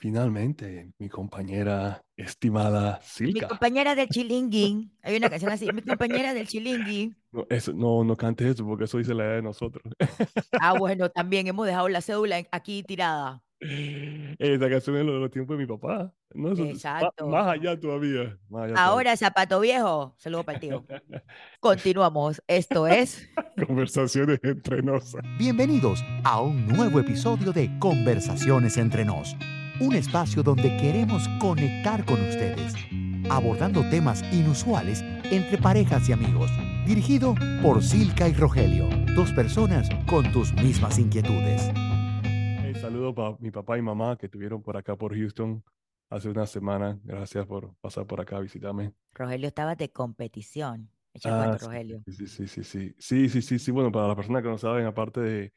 Finalmente, mi compañera estimada Mi Silka. compañera del chilingui. Hay una canción así. Mi compañera del chilingui. No, eso, no, no cantes eso porque eso dice la edad de nosotros. Ah, bueno, también hemos dejado la cédula aquí tirada. Esa canción es lo de los tiempos de mi papá. No, eso es más, Exacto. más allá todavía. Más allá todavía. Ahora, zapato viejo. Saludo para el tío. Continuamos. Esto es. Conversaciones entre nos. Bienvenidos a un nuevo episodio de Conversaciones entre nos, un espacio donde queremos conectar con ustedes, abordando temas inusuales entre parejas y amigos, dirigido por Silka y Rogelio, dos personas con tus mismas inquietudes. Hey, saludo para mi papá y mamá que estuvieron por acá por Houston hace una semana. Gracias por pasar por acá a visitarme. Rogelio, estabas de competición. Ah, cuatro, Rogelio. Sí, sí, sí, sí, sí, sí, sí, sí, bueno, para las personas que no saben, aparte de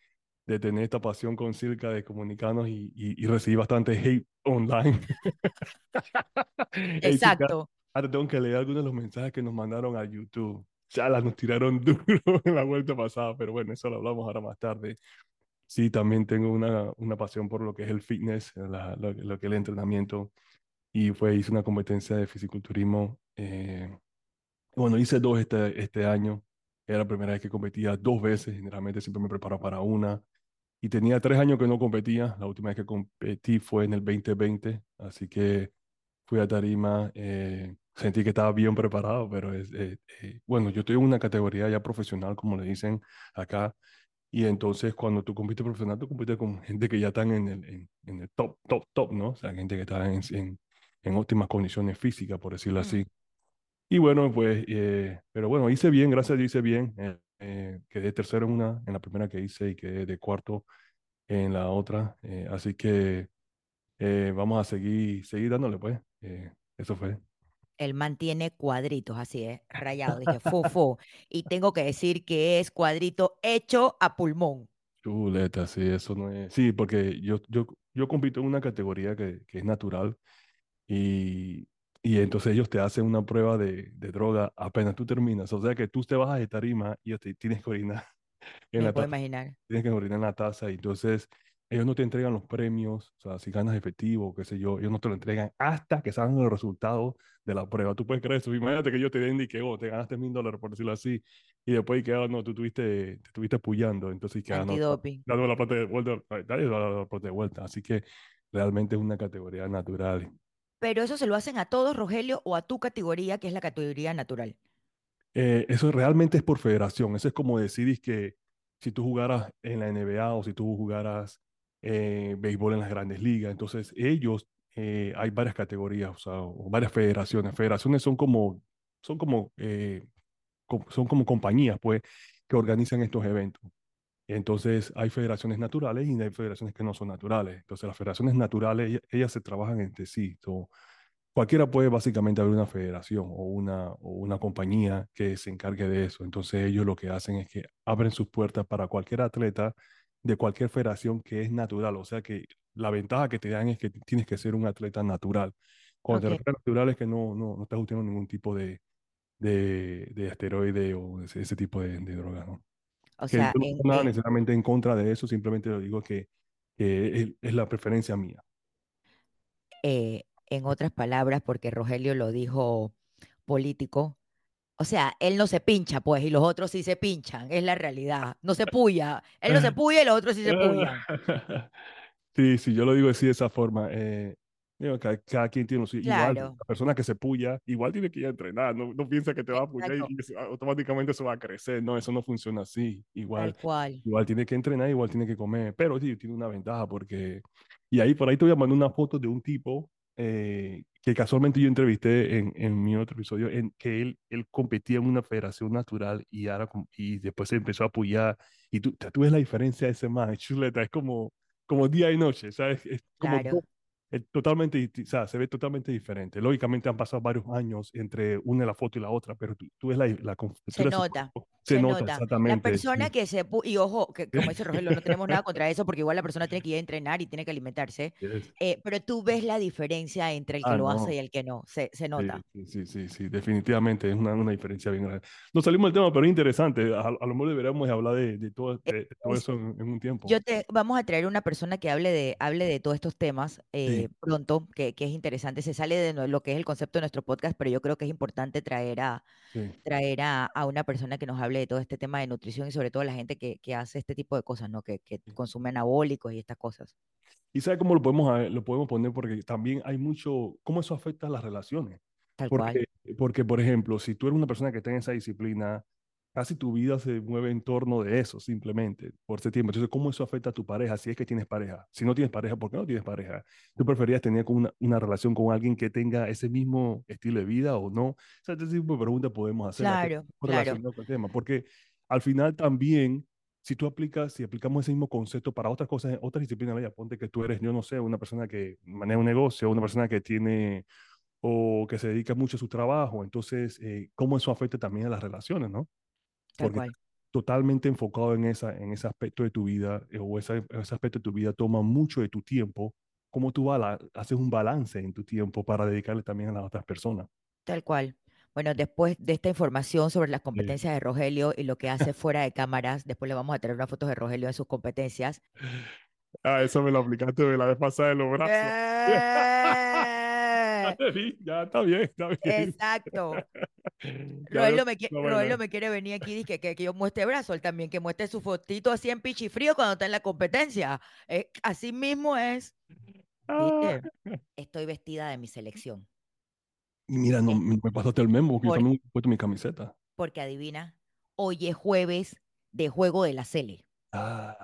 de tener esta pasión con Circa de comunicarnos y, y, y recibir bastante hate online. Exacto. ahora tengo que leer algunos de los mensajes que nos mandaron a YouTube. Ya las nos tiraron duro en la vuelta pasada, pero bueno, eso lo hablamos ahora más tarde. Sí, también tengo una, una pasión por lo que es el fitness, la- lo, lo que es el entrenamiento. Y fue, hice una competencia de fisiculturismo. eh, bueno, hice dos este, este año. Era la primera vez que competía dos veces. Generalmente siempre me preparo para una. Y tenía tres años que no competía. La última vez que competí fue en el 2020. Así que fui a tarima. eh, sentí que estaba bien preparado, pero es, eh, eh, bueno, yo estoy en una categoría ya profesional, como le dicen acá. Y entonces cuando tú compites profesional, tú compites con gente que ya están en el, en, en el top, top, top, ¿no? O sea, gente que está en, en, en óptimas condiciones físicas, por decirlo Mm. así. Y bueno, pues, eh, pero bueno, hice bien, gracias a Dios hice bien. Eh, quedé tercero en una, en la primera que hice y quedé de cuarto en la otra. eh, así que eh, vamos a seguir, seguir dándole, pues. eh, eso fue. Él mantiene cuadritos, así es, rayado. Dije, fu. Y tengo que decir que es cuadrito hecho a pulmón. Chuleta, sí, eso no es. Sí, porque yo, yo, yo compito en una categoría que, que es natural y, y entonces ellos te hacen una prueba de, de droga apenas tú terminas. O sea que tú te vas de tarima y te tienes que orinar en Me la puedo taza. imaginar. Tienes que orinar en la taza y entonces ellos no te entregan los premios, o sea, si ganas efectivo, qué sé yo, ellos no te lo entregan hasta que salgan los resultados de la prueba. Tú puedes creer eso. Imagínate que yo te den y que oh, te ganaste mil dólares, por decirlo así, y después que, oh, no, tú tuviste, te estuviste apoyando, entonces que, ah, no, Antidoping. dame la plata de vuelta, dale la plata de vuelta. Así que realmente es una categoría natural. Pero eso se lo hacen a todos, Rogelio, o a tu categoría, que es la categoría natural. Eh, eso realmente es por federación. Eso es como decir que si tú jugaras en la NBA o si tú jugaras eh, béisbol en las grandes ligas, entonces ellos, eh, hay varias categorías, o sea, varias federaciones. Federaciones son como, son como, eh, son como compañías, pues, que organizan estos eventos. Entonces hay federaciones naturales y hay federaciones que no son naturales. Entonces las federaciones naturales, ellas, ellas se trabajan entre sí. So, cualquiera puede básicamente abrir una federación o una, o una compañía que se encargue de eso. Entonces ellos lo que hacen es que abren sus puertas para cualquier atleta de cualquier federación que es natural. O sea que la ventaja que te dan es que tienes que ser un atleta natural. Cuando te Ok. refieres a natural es que no, no, no estás utilizando ningún tipo de, de, de esteroide o ese, ese tipo de, de droga, ¿no? O sea, yo no en, tengo nada en- necesariamente en contra de eso, simplemente lo digo que, que es, es la preferencia mía. eh, en otras palabras, porque Rogelio lo dijo político, o sea, él no se pincha, pues, y los otros sí se pinchan, es la realidad. No se puya, él no se puya y los otros sí se puyan. Sí, sí, yo lo digo así de esa forma. Eh, cada, cada quien tiene. Igual, Claro, la persona que se puya, igual tiene que ir a entrenar. No, no piensa que te va a puyar y, y eso automáticamente eso va a crecer. No, eso no funciona así. Igual, cual. igual tiene que entrenar, igual tiene que comer. Pero sí, tiene una ventaja porque... Y ahí por ahí te voy a mandar una foto de un tipo eh, que casualmente yo entrevisté en, en mi otro episodio, en que él, él competía en una federación natural y, ahora, y después se empezó a apoyar. Y tú, tú ves la diferencia de ese man, chuleta, es como, como día y noche, ¿sabes? Es como Claro. Es totalmente, disti- o sea, se ve totalmente diferente. Lógicamente han pasado varios años entre una la foto y la otra, pero tú, tú ves la, la Se nota. Se, Se nota, nota. La exactamente. persona sí. que se... Y ojo, que como dice Rogelio, no tenemos nada contra eso porque igual la persona tiene que ir a entrenar y tiene que alimentarse. Yes. eh, pero tú ves la diferencia entre el que Ah, lo no. hace y el que no. Se, se nota. Sí, sí, sí, sí, definitivamente es una, una diferencia bien grande. Nos salimos del tema, pero es interesante. A, a lo mejor deberíamos hablar de, de todo, de- de todo Es- eso en, en un tiempo. Yo te vamos a traer una persona que hable de, hable de todos estos temas eh, pronto, que, que es interesante. Se sale de lo que es el concepto de nuestro podcast, pero yo creo que es importante traer a, Sí. traer a, a una persona que nos hable de todo este tema de nutrición y sobre todo la gente que, que hace este tipo de cosas, ¿no? Que, que consume anabólicos y estas cosas. ¿Y sabe cómo lo podemos, lo podemos poner? Porque también hay mucho, cómo eso afecta a las relaciones. Tal cual. Porque, porque, por ejemplo, si tú eres una persona que está en esa disciplina, casi tu vida se mueve en torno de eso, simplemente, por ese tiempo. Entonces, ¿cómo eso afecta a tu pareja? Si es que tienes pareja. Si no tienes pareja, ¿por qué no tienes pareja? ¿Tú preferías tener una, una relación con alguien que tenga ese mismo estilo de vida o no? O sea, este tipo de preguntas podemos hacer Claro, claro. con el tema. Porque al final también, si tú aplicas, si aplicamos ese mismo concepto para otras cosas, otras disciplinas, vaya, ponte que tú eres, yo no sé, una persona que maneja un negocio, una persona que tiene o que se dedica mucho a su trabajo. Entonces, eh, ¿cómo eso afecta también a las relaciones, no? Porque totalmente enfocado en, esa, en ese aspecto de tu vida, eh, o esa- ese aspecto de tu vida toma mucho de tu tiempo, ¿cómo tú bala- haces un balance en tu tiempo para dedicarle también a las otras personas? Tal cual. Bueno, después de esta información sobre las competencias de Rogelio y lo que hace fuera de cámaras, después le vamos a traer unas fotos de Rogelio de sus competencias. Ah, eso me lo aplicaste de la vez pasada de los brazos. Ya ¡Eh! te vi, ya está bien, está bien. Exacto. Veo me, qui-. Rogelio me quiere venir aquí y que, que, que yo muestre brazo, él también, que muestre su fotito así en pichifrío cuando está en la competencia. Eh, así mismo es. Ah. Estoy vestida de mi selección. Y Mira, no, me pasaste el memo, porque yo también he puesto mi camiseta. Porque adivina, hoy es jueves de juego de la Sele. Ah,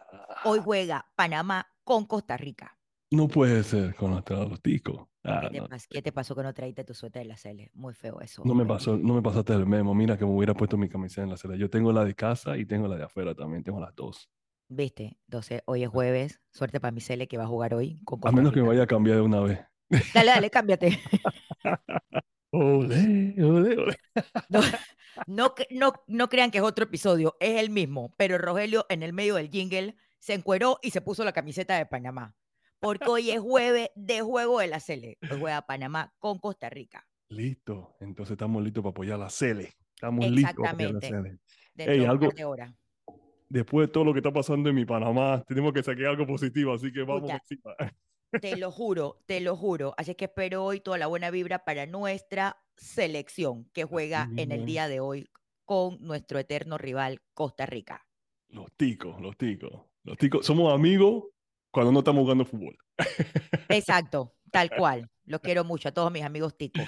Hoy juega Panamá con Costa Rica. No puede ser con los, los ticos. Ah, ¿Qué, te no, qué te pasó que no traíste tu suéter de la Sele? Muy feo eso. no me pasó, no me pasaste el memo. Mira que me hubiera puesto mi camiseta en la celda. Yo tengo la de casa y tengo la de afuera también, tengo las dos. ¿Viste? Entonces, hoy es jueves. Suerte para mi Sele que va a jugar hoy con A menos que me vaya a cambiar de una vez. Dale, dale, cámbiate. Olé, olé, olé. No, no, no, no crean que es otro episodio, es el mismo, pero Rogelio en el medio del jingle se encueró y se puso la camiseta de Panamá. Porque hoy es jueves de juego de la Sele. Hoy juega Panamá con Costa Rica. Listo, entonces estamos listos para apoyar la Cele. Estamos listos para apoyar la Ey, un algo- de horas. Después de todo lo que está pasando en mi Panamá, tenemos que sacar algo positivo, así que vamos encima. Te lo juro, te lo juro. Así que espero hoy toda la buena vibra para nuestra selección que juega en el día de hoy con nuestro eterno rival Costa Rica. Los ticos, los ticos. Los ticos, somos amigos cuando no estamos jugando fútbol. Exacto, tal cual. Los quiero mucho a todos mis amigos ticos.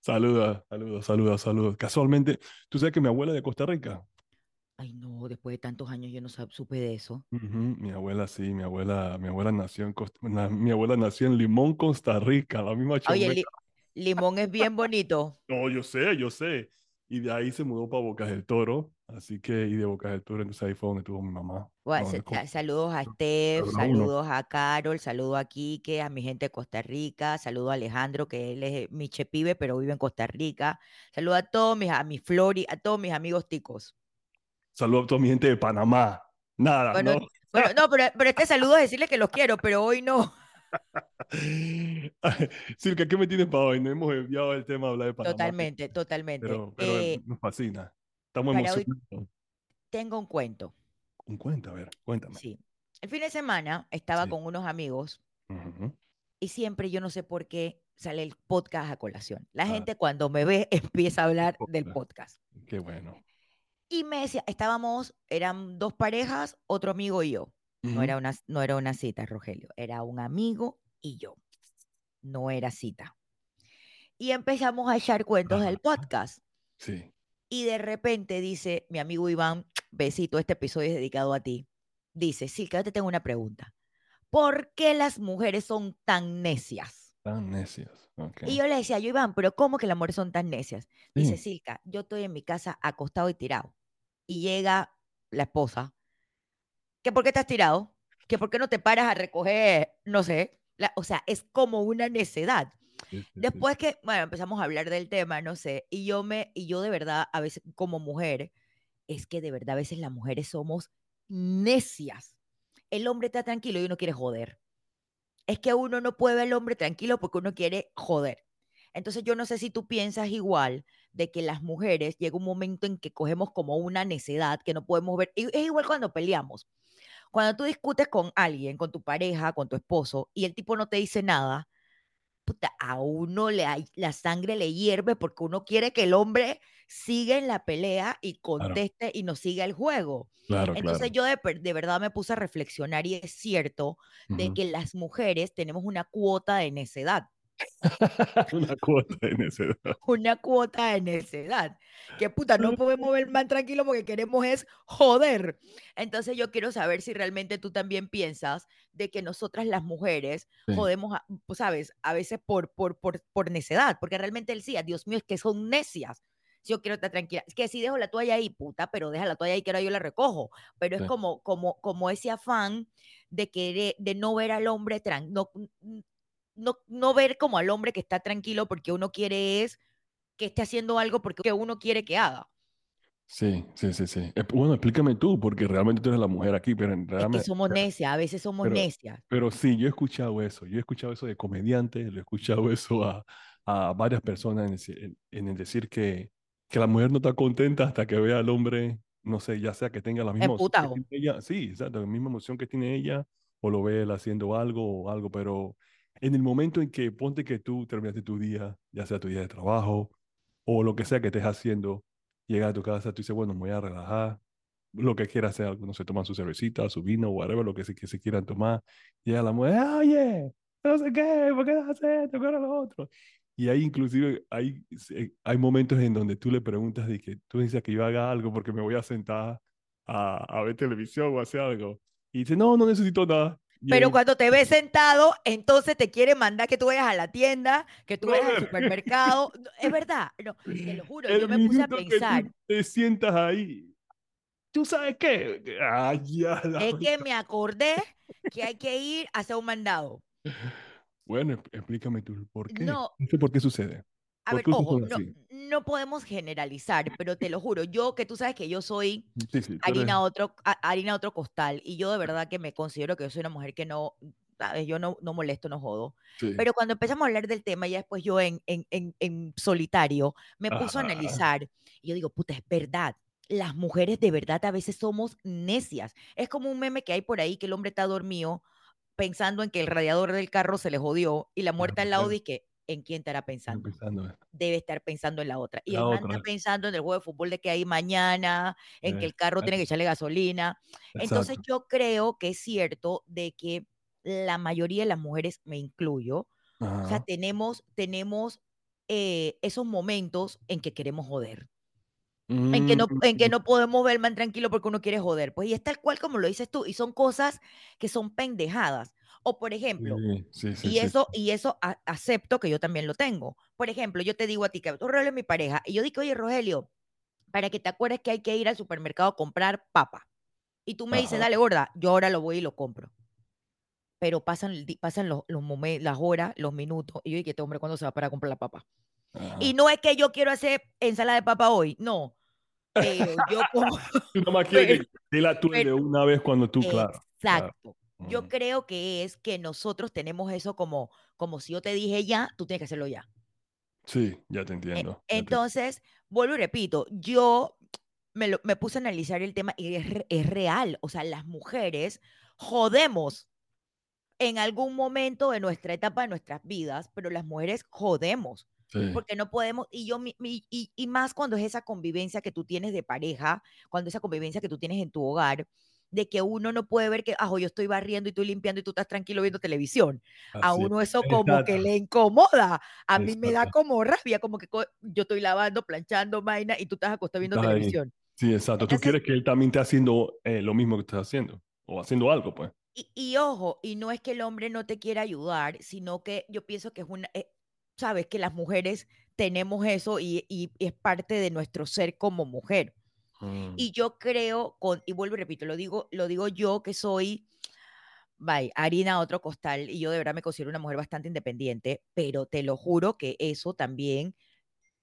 Saluda, saluda, saluda, saluda. Casualmente, ¿tú sabes que mi abuela es de Costa Rica? Ay, no, después de tantos años yo no supe de eso. Mi abuela sí, mi abuela, mi abuela nació en Costa, na- mi abuela nació en Limón, Costa Rica, la misma Oye, chomera. Li- Limón es bien bonito. No, yo sé, yo sé. Y de ahí se mudó para Bocas del Toro, así que, y de Bocas del Toro, entonces ahí fue donde tuvo mi mamá. Saludos a Steph, saludos a Carol, saludos a Quique, a mi gente de Costa Rica, saludos a Alejandro, que él es mi chepibe, pero vive en Costa Rica. Saludos a todos mis, a mi Flori, a todos mis amigos ticos. Saludo a toda mi gente de Panamá. Nada, Bueno, ¿no? bueno, no, pero, pero este saludo es decirle que los quiero, pero hoy no. Silka, ¿qué me tienes para hoy? No hemos enviado el tema a hablar de Panamá. Totalmente, totalmente. Pero, pero Eh, nos fascina. Estamos emocionados. tengo un cuento. Un cuenta, a ver, cuéntame. Sí. El fin de semana estaba Sí. con unos amigos Ujú. y siempre yo no sé por qué sale el podcast a colación. La Ah. gente cuando me ve empieza a hablar del Podcast. podcast. Qué bueno. Y me decía, estábamos, eran dos parejas, otro amigo y yo. No era una, no era una cita, Rogelio, era un amigo y yo. No era cita. Y empezamos a echar cuentos del Ajá. podcast. Sí. Y de repente dice mi amigo Iván, besito, este episodio es dedicado a ti. Dice, sí, que yo te tengo una pregunta. ¿Por qué las mujeres son tan necias? Tan necios. Ok. Y yo le decía, yo Iván, pero ¿cómo que las mujeres son tan necias? Dice. Silka, yo estoy en mi casa acostado y tirado. Y llega la esposa, ¿que por qué estás tirado? ¿Que por qué no te paras a recoger, no sé? La- o sea, es como una necedad. Sí, sí, sí. Después que, bueno, empezamos a hablar del tema, no sé, y yo me, y yo de verdad, a veces como mujer, es que de verdad a veces las mujeres somos necias. El hombre está tranquilo y uno quiere joder. Es que uno no puede ver al hombre tranquilo porque uno quiere joder. Entonces yo no sé si tú piensas igual de que las mujeres llega un momento en que cogemos como una necedad que no podemos ver. Es igual cuando peleamos. Cuando tú discutes con alguien, con tu pareja, con tu esposo, y el tipo no te dice nada, puta, a uno le, la sangre le hierve porque uno quiere que el hombre siga en la pelea y conteste y nos siga el juego. Claro, Entonces claro. yo de, de, verdad me puse a reflexionar y es cierto de que las mujeres tenemos una cuota de necedad. una cuota de necedad. Una cuota de necedad. Que puta, no podemos ver más tranquilo porque queremos es joder. Entonces yo quiero saber si realmente tú también piensas de que nosotras las mujeres sí. jodemos, a, pues, sabes, a veces por, por, por, por necedad, porque realmente él decía, Dios mío, es que son necias. Yo quiero estar tranquila. Es que si dejo la toalla ahí, puta, pero deja la toalla ahí que ahora yo la recojo. Pero sí. es como, como, como ese afán de querer, de no ver al hombre, tran, no, no, no ver como al hombre que está tranquilo porque uno quiere es que esté haciendo algo porque uno quiere que haga. Sí, sí, sí, sí. Bueno, explícame tú, porque realmente tú eres la mujer aquí, pero en realidad... Es que somos necias, a veces somos pero, necias. Pero sí, yo he escuchado eso, yo he escuchado eso de comediantes, lo he escuchado eso a, a varias personas en, en, en el decir que, que la mujer no está contenta hasta que vea al hombre, no sé, ya sea que tenga la misma emoción que tiene ella, sí, exacto, la misma emoción que tiene ella, o lo ve él haciendo algo o algo, pero en el momento en que ponte que tú terminaste tu día, ya sea tu día de trabajo o lo que sea que estés haciendo, llegas a tu casa, tú dices, bueno, me voy a relajar, lo que quiera hacer, algunos se toman su cervecita, su vino, whatever, lo que se, que se quieran tomar, llega la mujer, oye, no sé qué, ¿por qué no haces esto, qué lo otro? Y ahí inclusive hay, hay momentos en donde tú le preguntas de que tú dices que yo haga algo porque me voy a sentar a, a ver televisión o hacer algo. Y dice, no, no necesito nada. Pero cuando te ves sentado, entonces te quiere mandar que tú vayas a la tienda, que tú vayas al supermercado. es verdad, no, te lo juro, El yo me puse a pensar. Que tú te sientas ahí. ¿Tú sabes qué? Ay, ya, es que me acordé que hay que ir a hacer un mandado. Bueno, explícame tú, ¿por qué? No, no sé por qué sucede. A ver, ojo, no, no, podemos generalizar, pero te lo juro, yo que tú sabes que yo soy sí, sí, harina, otro, harina otro costal y yo de verdad que me considero que yo soy una mujer que no, ¿sabes? Yo no, no molesto, no jodo. Sí. Pero cuando empezamos a hablar del tema, ya después yo en, en, en, en solitario me puse a analizar y yo digo, puta, es verdad. Las mujeres de verdad a veces somos necias. Es como un meme que hay por ahí que el hombre está dormido pensando en que el radiador del carro se le jodió y la muerta al lado dice que en quién estará pensando. pensando. Debe estar pensando en la otra. Y La el man otra. está pensando en el juego de fútbol de que hay mañana, en Eh, que el carro tiene que echarle gasolina. Entonces Exacto. yo creo que es cierto de que la mayoría de las mujeres, me incluyo, o sea, Ajá. tenemos, tenemos eh, esos momentos en que queremos joder. En que, no, en que Mm, no podemos ver man tranquilo porque uno quiere joder. Pues y es tal cual como lo dices tú. Y son cosas que son pendejadas. O por ejemplo, Sí, sí, sí, y eso, y eso a- acepto que yo también lo tengo. Por ejemplo, yo te digo a ti que Rogelio es mi pareja, y yo digo, oye, Rogelio, para que te acuerdes que hay que ir al supermercado a comprar papa. Y tú me dices, dale, gorda, yo ahora lo voy y lo compro. Pero pasan, pasan los, los momen- las horas, los minutos, y yo digo, este hombre, ¿cuándo se va para comprar la papa? Ajá. Y no es que yo quiero hacer ensalada de papa hoy, no. Pero yo como... Tú nomás quieres que tú de una vez cuando tú, claro. claro. Yo Mm. creo que es que nosotros tenemos eso como, como si yo te dije ya, tú tienes que hacerlo ya. Sí, ya te E- entiendo. ya te- Entonces, vuelvo y repito, yo me, lo- me puse a analizar el tema y es, es real. O sea, las mujeres jodemos en algún momento de nuestra etapa de nuestras vidas, pero las mujeres jodemos. sí. Porque no podemos, y yo, mi- mi- y, y más cuando es esa convivencia que tú tienes de pareja, cuando esa convivencia que tú tienes en tu hogar, de que uno no puede ver que, ah, yo estoy barriendo y estoy limpiando y tú estás tranquilo viendo televisión. A Así uno eso como que le incomoda. A mí me da como rabia, como que co- yo estoy lavando, planchando, vaina, y tú estás acostado viendo televisión. Sí, exacto. Tú Entonces- quieres que él también esté haciendo eh, lo mismo que estás haciendo. O haciendo algo, pues. Y, y ojo, y no es que el hombre no te quiera ayudar, sino que yo pienso que es una, eh, sabes, que las mujeres tenemos eso y, y- y es parte de nuestro ser como mujer. Mm. Y yo creo, con, y vuelvo y repito, lo digo, lo digo yo que soy, bye, harina a otro costal, y yo de verdad me considero una mujer bastante independiente, pero te lo juro que eso también,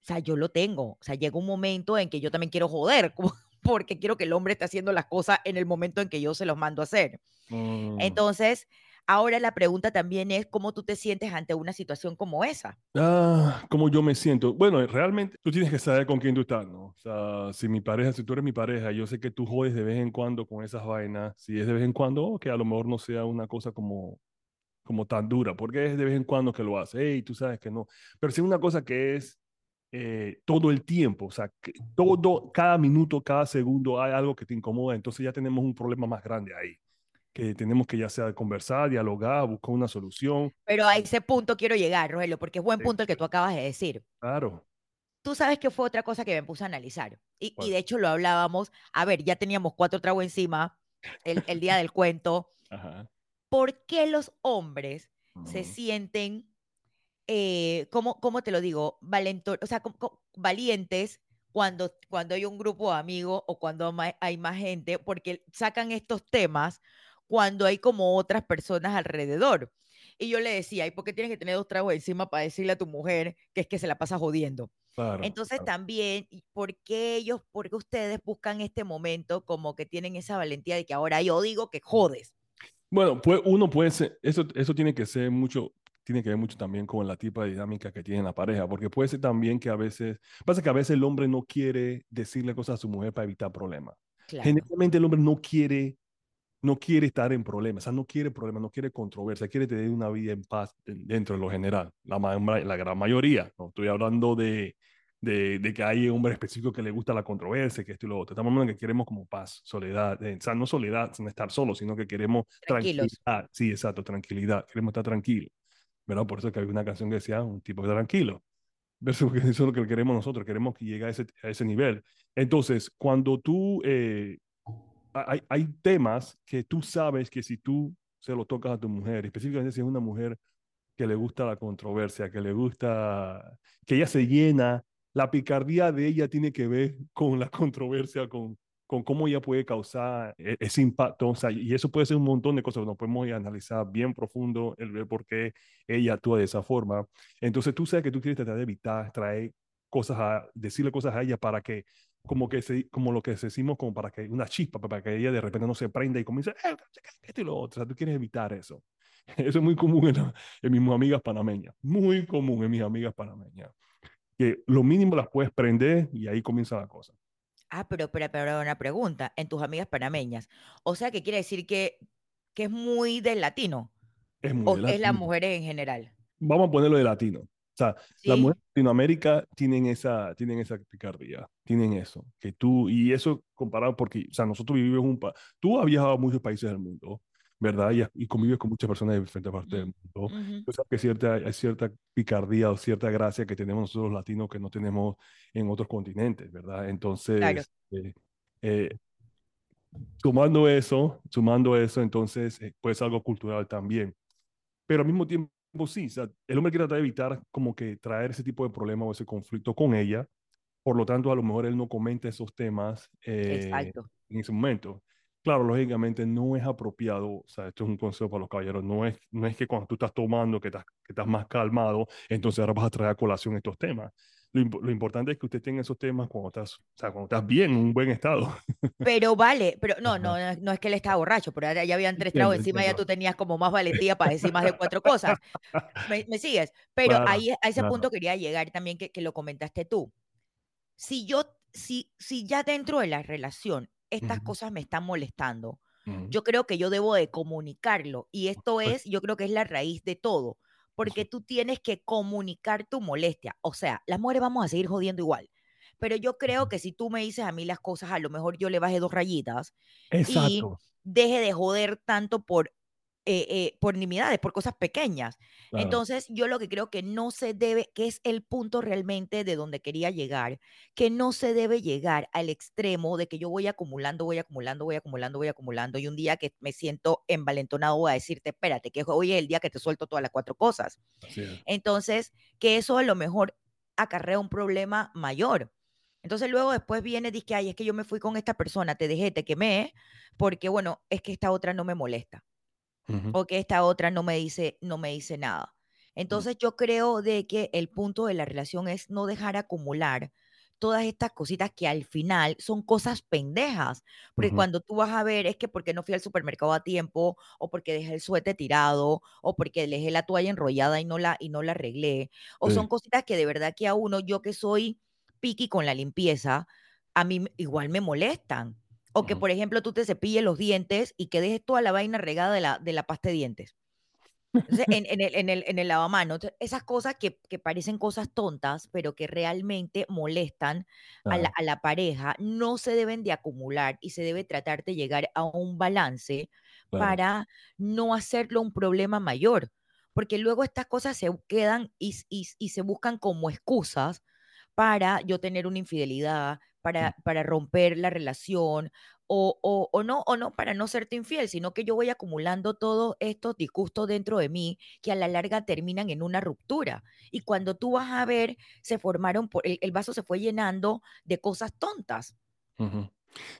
o sea, yo lo tengo. O sea, llega un momento en que yo también quiero joder, como, porque quiero que el hombre esté haciendo las cosas en el momento en que yo se los mando a hacer. Mm. Entonces, ahora la pregunta también es cómo tú te sientes ante una situación como esa. Ah, cómo yo me siento. Bueno, realmente tú tienes que saber con quién tú estás, ¿no? O sea, si mi pareja, si tú eres mi pareja, yo sé que tú jodes de vez en cuando con esas vainas. Si es de vez en cuando, que a lo mejor no sea una cosa como, como tan dura, porque es de vez en cuando que lo hace. Hey, tú sabes que no. Pero si es una cosa que es eh, todo el tiempo, o sea, que todo, cada minuto, cada segundo hay algo que te incomoda, entonces ya tenemos un problema más grande ahí, que tenemos que ya sea conversar, dialogar, buscar una solución. Pero a ese punto quiero llegar, Rogelio, porque es buen punto el que tú acabas de decir. Claro, Tú sabes que fue otra cosa que me puse a analizar. Y, y de hecho lo hablábamos. A ver, ya teníamos cuatro tragos encima el, el día del cuento. ajá. ¿Por qué los hombres se Ujú. sienten, eh, ¿cómo, cómo te lo digo? Valento, o sea, valientes cuando, cuando hay un grupo de amigos o cuando hay más gente, porque sacan estos temas cuando hay como otras personas alrededor. Y yo le decía, ¿y por qué tienes que tener dos tragos encima para decirle a tu mujer que es que se la pasa jodiendo? Claro, Entonces claro. también, ¿y ¿por qué ellos, por qué ustedes buscan este momento como que tienen esa valentía de que ahora yo digo que jodes? Bueno, pues uno puede ser, eso, eso tiene que ser mucho, tiene que ver mucho también con la tipo de dinámica que tiene la pareja, porque puede ser también que a veces, pasa que a veces el hombre no quiere decirle cosas a su mujer para evitar problemas. Claro. Generalmente el hombre no quiere, no quiere estar en problemas, o sea, no quiere problemas, no quiere controversia, quiere tener una vida en paz de- dentro de lo general, la, la gran mayoría, no estoy hablando de, de, de que hay hombres específicos que le gusta la controversia, que esto y lo otro, estamos hablando de que queremos como paz, soledad, eh, o sea, no soledad sin estar solos, sino que queremos Tranquilos. tranquilidad, sí, exacto, tranquilidad, queremos estar tranquilos, ¿verdad? Por eso es que hay una canción que decía, un tipo tranquilo, versus eso es lo que queremos nosotros, queremos que llegue a ese, a ese nivel. Entonces, cuando tú, eh, hay, temas que tú sabes que si tú se lo tocas a tu mujer, específicamente si es una mujer que le gusta la controversia, que le gusta, que ella se llena, la picardía de ella tiene que ver con la controversia, con, con cómo ella puede causar e- ese impacto, o sea, y eso puede ser un montón de cosas, nos podemos analizar bien profundo el ver por qué ella actúa de esa forma. Entonces tú sabes que tú quieres tratar de evitar traer cosas a, decirle cosas a ella para que como que se, como lo que decimos, como para que una chispa, para que ella de repente no se prenda y comience, eh, esto y lo otro, o sea, tú quieres evitar eso. Eso es muy común en, la- en mis amigas panameñas, muy común en mis amigas panameñas, que lo mínimo las puedes prender y ahí comienza la cosa. Ah, pero, pero, pero una pregunta, en tus amigas panameñas. O sea, que quiere decir que, que es muy del latino Es muy o de es las mujeres en general. Vamos a ponerlo de latino. O sea, las ¿Sí? mujeres de Latinoamérica tienen esa, tienen esa picardía, tienen eso, que tú, y eso comparado porque, o sea, nosotros vivimos un país, tú has viajado a muchos países del mundo, ¿verdad? Y, y convives con muchas personas de diferentes partes del mundo. Tú sabes que cierta, hay cierta picardía o cierta gracia que tenemos nosotros los latinos que no tenemos en otros continentes, ¿verdad? Entonces, eh, eh, sumando eso, sumando eso, entonces, eh, puede ser algo cultural también. Pero al mismo tiempo, sí, o sea, el hombre quiere tratar de evitar como que traer ese tipo de problema o ese conflicto con ella. Por lo tanto, a lo mejor él no comenta esos temas eh, en ese momento. Claro, lógicamente no es apropiado, o sea, esto es un consejo para los caballeros, no es, no es que cuando tú estás tomando, que estás, que estás más calmado, entonces ahora vas a traer a colación estos temas. Lo, imp- lo importante es que usted tenga esos temas cuando estás, o sea, cuando estás bien, en un buen estado. Pero vale, pero no, no, no es- que él estaba borracho, pero ahora ya habían tres tragos encima, ya tú tenías como más valentía para decir más de cuatro cosas. ¿Me, me sigues? Pero Claro, ahí a ese claro. punto quería llegar también que, que lo comentaste tú. Si yo, si, si ya dentro de la relación estas Ujú. cosas me están molestando, Ujú. yo creo que yo debo de comunicarlo y esto supuesto. es, yo creo que es la raíz de todo, porque tú tienes que comunicar tu molestia. O sea, las mujeres vamos a seguir jodiendo igual, pero yo creo que si tú me dices a mí las cosas, a lo mejor yo le baje dos rayitas y deje de joder tanto por, eh, eh, por nimiedades, por cosas pequeñas. Claro. Entonces, yo lo que creo que no se debe, que es el punto realmente de donde quería llegar, que no se debe llegar al extremo de que yo voy acumulando, voy acumulando, voy acumulando, voy acumulando, y un día que me siento envalentonado voy a decirte, espérate, que hoy es el día que te suelto todas las cuatro cosas. Entonces, que eso a lo mejor acarrea un problema mayor. Entonces luego después viene, dice ay, es que yo me fui con esta persona, te dejé, te quemé, porque bueno, es que esta otra no me molesta O que esta otra no me dice, no me dice nada. Entonces yo creo de que el punto de la relación es no dejar acumular todas estas cositas que al final son cosas pendejas. Porque cuando tú vas a ver es que porque no fui al supermercado a tiempo, o porque dejé el suéter tirado, o porque dejé la toalla enrollada y no la, y no la arreglé. O son cositas que de verdad que a uno, yo que soy piqui con la limpieza, a mí igual me molestan. O que, por ejemplo, tú te cepilles los dientes y que dejes toda la vaina regada de la, de la pasta de dientes. Entonces, en, en el, en, el, en el lavamanos, entonces, esas cosas que, que parecen cosas tontas, pero que realmente molestan a la, a la pareja, no se deben de acumular y se debe tratar de llegar a un balance claro. para no hacerlo un problema mayor. Porque luego estas cosas se quedan y, y y se buscan como excusas para yo tener una infidelidad, para, para romper la relación, o, o, o no, o no para no serte infiel, sino que yo voy acumulando todos estos disgustos dentro de mí que a la larga terminan en una ruptura. Y cuando tú vas a ver, se formaron, por, el, el vaso se fue llenando de cosas tontas. Ujú.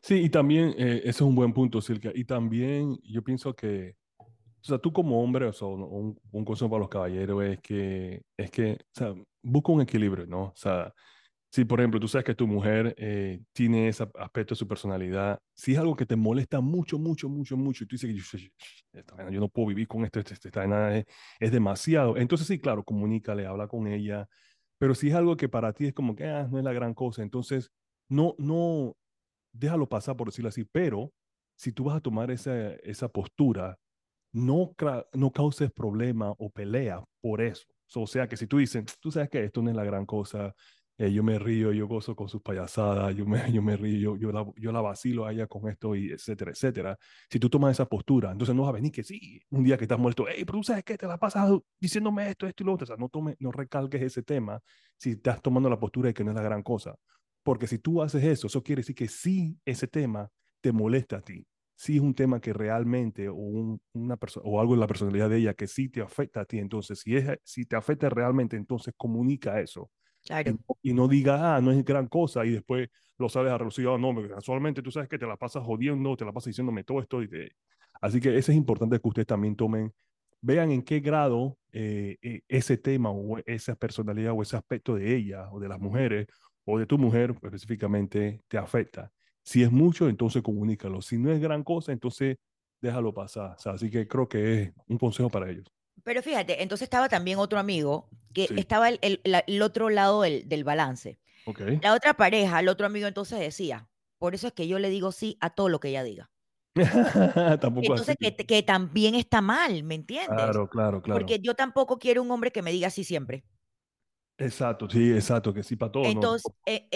Sí, y también, eh, ese es un buen punto, Silvia. Y también yo pienso que, o sea, tú como hombre, o sea, un, un- un consejo para los caballeros es que, es que, o sea, busca un equilibrio, ¿no? O sea, si por ejemplo tú sabes que tu mujer eh, tiene ese aspecto de su personalidad, si es algo que te molesta mucho, mucho, mucho, mucho, y tú dices que yo, esta no puedo vivir con esto, esto- esta vaina es, es demasiado, entonces sí, claro, comunícale, habla con ella, pero si es algo que para ti es como que ah, no es la gran cosa, entonces no, no, déjalo pasar por decirlo así, pero si tú vas a tomar esa, esa postura, no, no causes problema o pelea por eso. So, o sea, que si tú dices, tú sabes que esto no es la gran cosa, eh, yo me río, yo gozo con sus payasadas, yo me, yo me río, yo, yo, la, yo la vacilo a ella con esto, y etcétera, etcétera. Si tú tomas esa postura, entonces no vas a venir que sí, un día que estás muerto, hey, pero tú sabes que te la pasas diciéndome esto, esto y lo otro. O sea, no, tome, no recalques ese tema si estás tomando la postura de que no es la gran cosa. Porque si tú haces eso, eso quiere decir que sí, ese tema te molesta a ti si es un tema que realmente, o, un, una o algo en la personalidad de ella que sí te afecta a ti, entonces si, es, si te afecta realmente, entonces comunica eso. Claro. Y, y no diga, ah, no es gran cosa, y después lo sales a relucir, oh, no, casualmente tú sabes que te la pasas jodiendo, te la pasas diciéndome todo esto. Y te... Así que eso es importante que ustedes también tomen, vean en qué grado eh, ese tema o esa personalidad o ese aspecto de ella o de las mujeres o de tu mujer específicamente te afecta. Si es mucho, entonces comunícalo. Si no es gran cosa, entonces déjalo pasar. O sea, así que creo que es un consejo para ellos. Pero fíjate, entonces estaba también otro amigo que Sí. estaba el, el, la- el otro lado del, del balance. La otra pareja, el otro amigo entonces decía, por eso es que yo le digo sí a todo lo que ella diga. tampoco Entonces, así. que, que también está mal, ¿me entiendes? Claro, claro, claro. Porque yo tampoco quiero un hombre que me diga sí siempre. Exacto, sí, exacto, que sí para todo. Entonces, no, eh,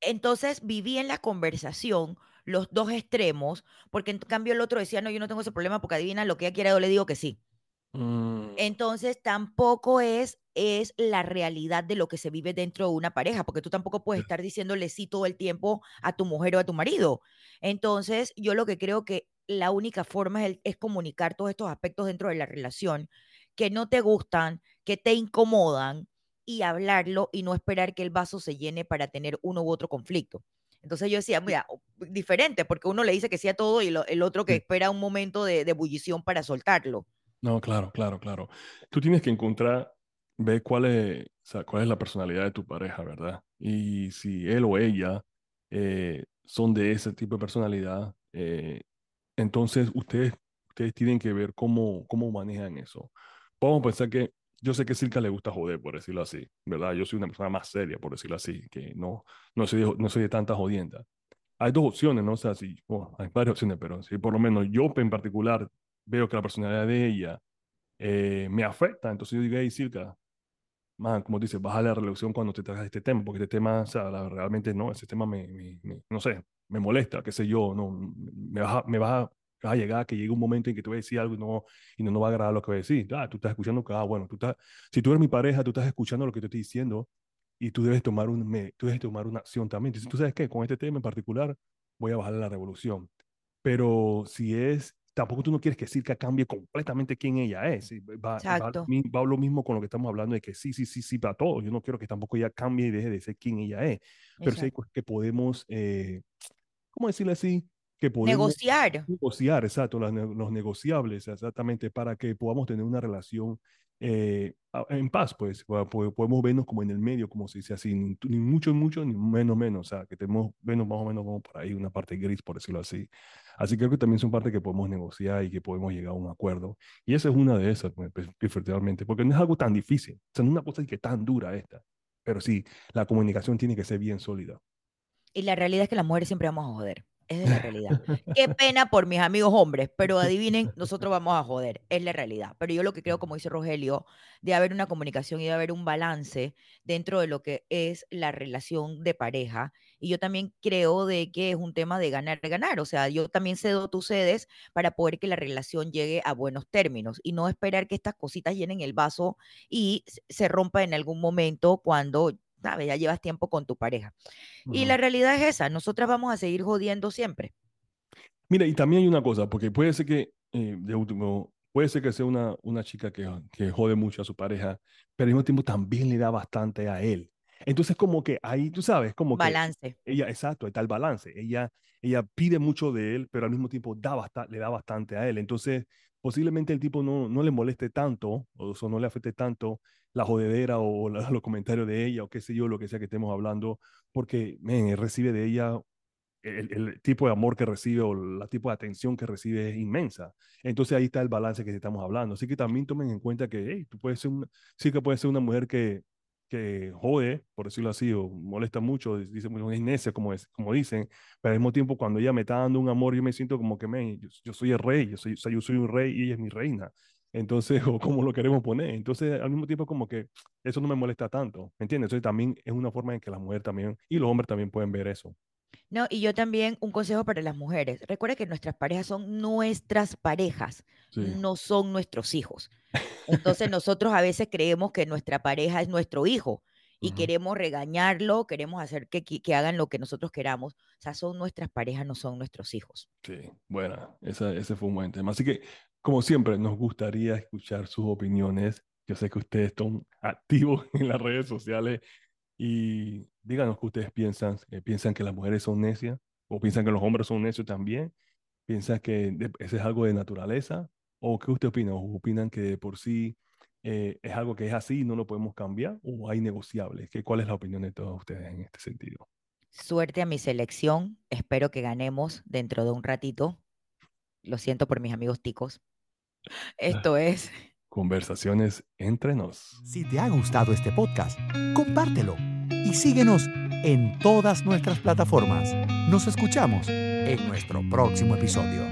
entonces viví en la conversación los dos extremos, porque en cambio el otro decía, no, yo no tengo ese problema porque adivina lo que ella quiera, yo le digo que sí. Mm, Entonces tampoco es, es la realidad de lo que se vive dentro de una pareja, porque tú tampoco puedes estar diciéndole sí todo el tiempo a tu mujer o a tu marido. Entonces yo lo que creo que la única forma es, el- es comunicar todos estos aspectos dentro de la relación que no te gustan, que te incomodan y hablarlo y no esperar que el vaso se llene para tener uno u otro conflicto. Entonces yo decía, mira, diferente, porque uno le dice que sí a todo y lo- el otro que espera un momento de, de ebullición para soltarlo. No, claro, claro, claro. Tú tienes que encontrar, ver cuál es, o sea, cuál es la personalidad de tu pareja, ¿verdad? Y si él o ella eh, son de ese tipo de personalidad, eh, entonces ustedes, ustedes tienen que ver cómo, cómo manejan eso. Vamos a pensar que yo sé que a Silka le gusta joder, por decirlo así, ¿verdad? Yo soy una persona más seria, por decirlo así, que no, no, soy, de, no soy de tanta jodienda. Hay dos opciones, ¿no? O sea, si, oh, hay varias opciones, pero si por lo menos yo en particular veo que la personalidad de ella eh, me afecta, entonces yo digo, hey, Silka, man, como dices, baja la relación cuando te tragas este tema, porque este tema, o sea, la, realmente no, ese tema me, me, me, no sé, me molesta, qué sé yo, no, me vas a, me vas a, a llegar, que llegue un momento en que te voy a decir algo y no, y no, no va a agradar lo que voy a decir. Ah, tú estás escuchando, que, ah, bueno, tú estás, si tú eres mi pareja, tú estás escuchando lo que te estoy diciendo y tú debes tomar, un, me, tú debes tomar una acción también. Entonces, tú sabes qué, con este tema en particular voy a bajar la revolución. Pero si es tampoco tú no quieres que Circa cambie completamente quién ella es. Va, va, Exacto. va, lo mismo con lo que estamos hablando de que sí, sí, sí, sí, para todo. Yo no quiero que tampoco ella cambie y deje de ser quien ella es. Pero sí hay Exacto. cosas que podemos, eh, ¿cómo decirle así? Que podemos Negociar. negociar, exacto, los negociables, exactamente, para que podamos tener una relación eh, en paz, pues, podemos vernos como en el medio, como se dice así, ni, ni mucho, mucho, ni menos, menos, o sea, que tenemos vernos más o menos como por ahí, una parte gris, por decirlo así. Así que creo que también son partes que podemos negociar y que podemos llegar a un acuerdo. Y esa es una de esas, pues, efectivamente, porque no es algo tan difícil, o sea, no es una cosa que tan dura esta, pero sí, la comunicación tiene que ser bien sólida. Y la realidad es que las mujeres siempre vamos a joder. Es de la realidad. Qué pena por mis amigos hombres, pero adivinen, nosotros vamos a joder. Es la realidad. Pero yo lo que creo, como dice Rogelio, de haber una comunicación y de haber un balance dentro de lo que es la relación de pareja. Y yo también creo de que es un tema de ganar, ganar. O sea, yo también cedo, tú cedes para poder que la relación llegue a buenos términos y no esperar que estas cositas llenen el vaso y se rompa en algún momento cuando ¿sabes? Ya llevas tiempo con tu pareja. Y la realidad es esa, nosotras vamos a seguir jodiendo siempre. Mira, y también hay una cosa, porque puede ser que, eh, de último, puede ser que sea una, una chica que, que jode mucho a su pareja, pero al mismo tiempo también le da bastante a él. Entonces, como que ahí, tú sabes, como balance. que... Ella, exacto, está el balance. Ella, ella pide mucho de él, pero al mismo tiempo da le da bastante a él. Entonces, posiblemente el tipo no, no le moleste tanto, o eso no le afecte tanto la jodedera o los comentarios de ella, o qué sé yo, lo que sea que estemos hablando, porque, men, recibe de ella el, tipo de amor que recibe o el tipo de atención que recibe es inmensa. Entonces ahí está el balance que estamos hablando. Así que también tomen en cuenta que, tú puedes ser sí que puede ser una mujer que, que jode, por decirlo así, o molesta mucho, dice, es necia, como, es, como dicen, pero al mismo tiempo cuando ella me está dando un amor, yo me siento como que, me, yo, soy el rey, yo soy, yo soy un rey y ella es mi reina. Entonces, o como lo queremos poner. Entonces, al mismo tiempo, como que eso no me molesta tanto, ¿me entiendes? Entonces, también es una forma en que la mujer también, y los hombres también pueden ver eso. No, y yo también un consejo para las mujeres. Recuerda que nuestras parejas son nuestras parejas, no son nuestros hijos. Entonces nosotros a veces creemos que nuestra pareja es nuestro hijo y queremos regañarlo, queremos hacer que, que, hagan lo que nosotros queramos. O sea, son nuestras parejas, no son nuestros hijos. Sí, bueno, ese fue un buen tema. Así que, como siempre, nos gustaría escuchar sus opiniones. Yo sé que ustedes están activos en las redes sociales y díganos qué ustedes piensan. Eh, ¿Piensan que las mujeres son necias? ¿O piensan que los hombres son necios también? ¿Piensan que ese es algo de naturaleza? ¿O qué usted opina? ¿O opinan que por sí eh, es algo que es así y no lo podemos cambiar? ¿O hay negociables? ¿Qué, ¿Cuál es la opinión de todos ustedes en este sentido? Suerte a mi selección. Espero que ganemos dentro de un ratito. Lo siento por mis amigos ticos. Esto es Conversaciones entre nos. Si te ha gustado este podcast, compártelo y síguenos en todas nuestras plataformas. Nos escuchamos en nuestro próximo episodio.